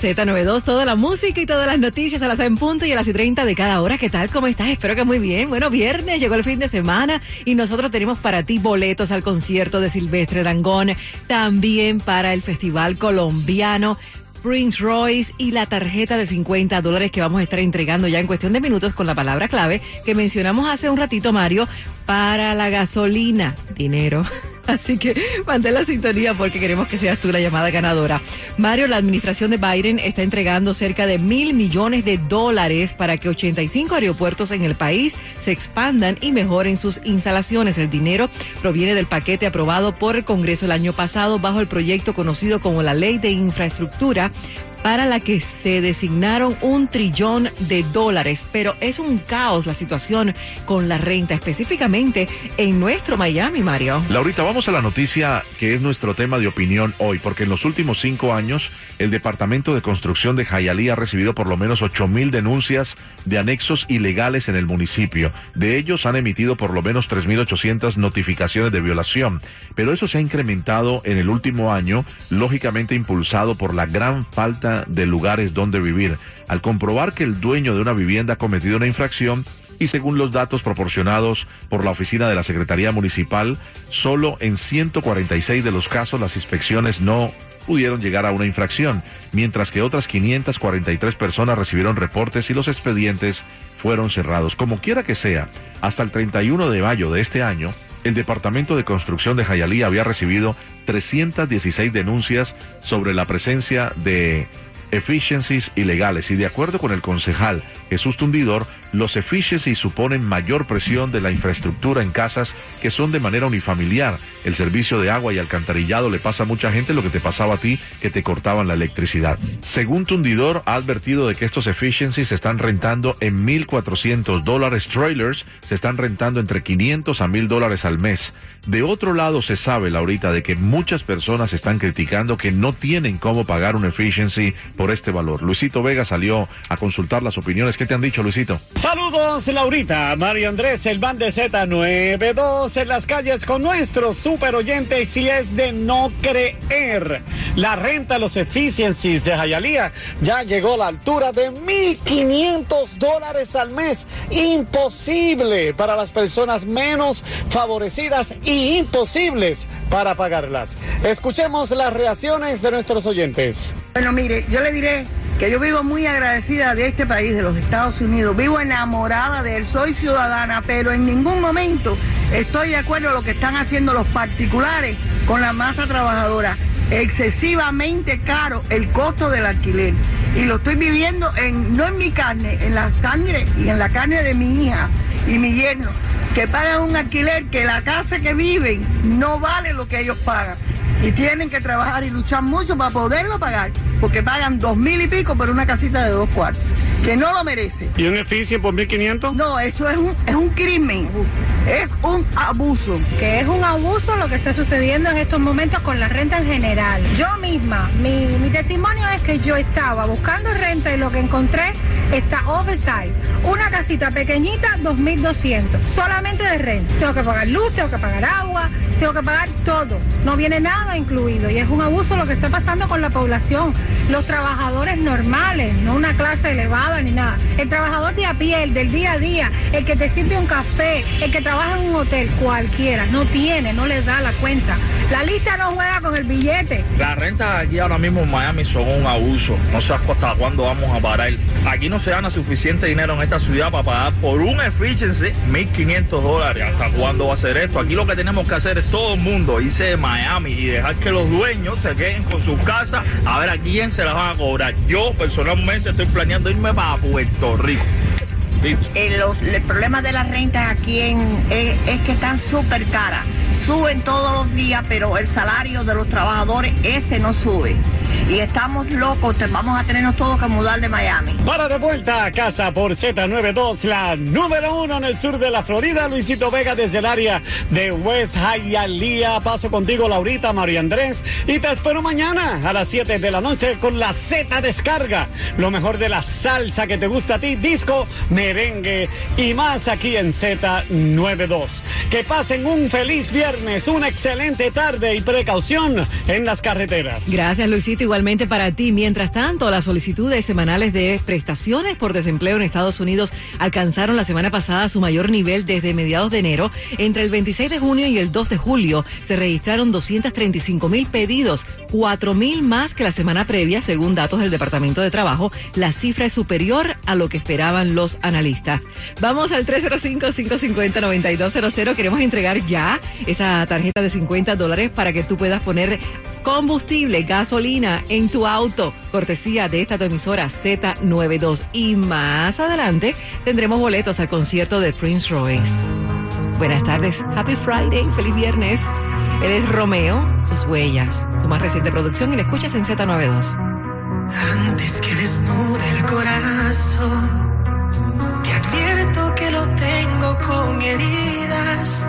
Z92, toda la música y todas las noticias a las en punto y a las y 30 de cada hora. ¿Qué tal? ¿Cómo estás? Espero que muy bien. Bueno, viernes, llegó el fin de semana y nosotros tenemos para ti boletos al concierto de Silvestre Dangón, también para el Festival Colombiano. Prince Royce y la tarjeta de 50 dólares que vamos a estar entregando ya en cuestión de minutos con la palabra clave que mencionamos hace un ratito, Mario, para la gasolina. Dinero. Así que mantén la sintonía porque queremos que seas tú la llamada ganadora. Mario, la administración de Biden está entregando cerca de mil millones de dólares para que 85 aeropuertos en el país se expandan y mejoren sus instalaciones. El dinero proviene del paquete aprobado por el Congreso el año pasado bajo el proyecto conocido como la Ley de Infraestructura para la que se designaron un trillón de dólares, pero es un caos la situación con la renta, específicamente en nuestro Miami, Mario. Laurita, vamos a la noticia que es nuestro tema de opinión hoy, porque en los últimos cinco años el Departamento de Construcción de Jayalí ha recibido por lo menos ocho mil denuncias de anexos ilegales en el municipio. De ellos han emitido por lo menos 3.800 notificaciones de violación, pero eso se ha incrementado en el último año, lógicamente impulsado por la gran falta de lugares donde vivir. Al comprobar que el dueño de una vivienda ha cometido una infracción, y según los datos proporcionados por la oficina de la Secretaría Municipal, solo en 146 de los casos las inspecciones no pudieron llegar a una infracción, mientras que otras 543 personas recibieron reportes y los expedientes fueron cerrados. Como quiera que sea, hasta el 31 de mayo de este año, el Departamento de Construcción de Jayalí había recibido 316 denuncias sobre la presencia de efficiencies ilegales y de acuerdo con el concejal Jesús Tundidor, los efficiencies suponen mayor presión de la infraestructura en casas que son de manera unifamiliar. El servicio de agua y alcantarillado le pasa a mucha gente lo que te pasaba a ti, que te cortaban la electricidad. Según Tundidor, ha advertido de que estos efficiencies se están rentando en 1.400 dólares. Trailers se están rentando entre 500 a 1.000 dólares al mes. De otro lado, se sabe, Laurita, de que muchas personas están criticando que no tienen cómo pagar un efficiency por este valor. Luisito Vega salió a consultar las opiniones. ¿Qué te han dicho, Luisito? Saludos, Laurita, Mario Andrés, el band de Z92 en las calles con nuestros super oyentes y es de no creer. La renta los efficiencies de Jayalía ya llegó a la altura de 1.500 dólares al mes. Imposible para las personas menos favorecidas y imposibles para pagarlas. Escuchemos las reacciones de nuestros oyentes. Bueno, mire, yo le diré que yo vivo muy agradecida de este país, de los Estados Unidos. Vivo enamorada de él, soy ciudadana, pero en ningún momento estoy de acuerdo con lo que están haciendo los particulares con la masa trabajadora. Excesivamente caro el costo del alquiler. Y lo estoy viviendo en, no en mi carne, en la sangre y en la carne de mi hija y mi yerno, que pagan un alquiler que la casa que viven no vale lo que ellos pagan. Y tienen que trabajar y luchar mucho para poderlo pagar, porque pagan dos mil y pico por una casita de dos cuartos, que no lo merece. ¿Y un edificio por 1.500? No, eso es un, es un crimen, es un abuso. que es un abuso lo que está sucediendo en estos momentos con la renta en general. Yo misma, mi, mi testimonio es que yo estaba buscando renta y lo que encontré está oversize. Una casita pequeñita, 2.200, solamente de renta. Tengo que pagar luz, tengo que pagar agua, tengo que pagar todo. No viene nada incluido y es un abuso lo que está pasando con la población. Los trabajadores normales, no una clase elevada ni nada. El trabajador de a pie, el del día a día, el que te sirve un café, el que trabaja en un hotel, cualquiera, no tiene, no les da la cuenta. La lista no juega con el billete. Las rentas aquí ahora mismo en Miami son un abuso. No sé hasta cuándo vamos a parar. Aquí no se gana suficiente dinero en esta ciudad para pagar por un efficiency 1.500 dólares. ¿Hasta cuándo va a ser esto? Aquí lo que tenemos que hacer es todo el mundo irse de Miami y dejar que los dueños se queden con sus casas a ver a quién se las van a cobrar. Yo personalmente estoy planeando irme para Puerto Rico. Eh, los- el problema de las rentas aquí en, es, es que están súper caras. Suben todos los días, pero el salario de los trabajadores, ese no sube. Y estamos locos, te- vamos a tenernos todos que mudar de Miami. Para de vuelta a casa por Z92, la número uno en el sur de la Florida, Luisito Vega desde el área de West Hialeah. Paso contigo, Laurita, María Andrés, y te espero mañana a las 7 de la noche con la Z Descarga. Lo mejor de la salsa que te gusta a ti, disco, merengue y más aquí en Z92. Que pasen un feliz viernes, una excelente tarde y precaución en las carreteras. Gracias, Luisito. Igualmente para ti. Mientras tanto, las solicitudes semanales de prestaciones por desempleo en Estados Unidos alcanzaron la semana pasada su mayor nivel desde mediados de enero. Entre el 26 de junio y el 2 de julio se registraron 235 mil pedidos, 4 mil más que la semana previa, según datos del Departamento de Trabajo. La cifra es superior a lo que esperaban los analistas. Vamos al 305-550-9200. Queremos entregar ya esa tarjeta de 50 dólares para que tú puedas poner combustible, gasolina en tu auto. Cortesía de esta tu emisora Z92. Y más adelante tendremos boletos al concierto de Prince Royce. Buenas tardes, Happy Friday, feliz viernes. Él es Romeo, sus huellas, su más reciente producción y la escuchas en Z92. Antes que desnude el corazón, te advierto que lo tengo con heridas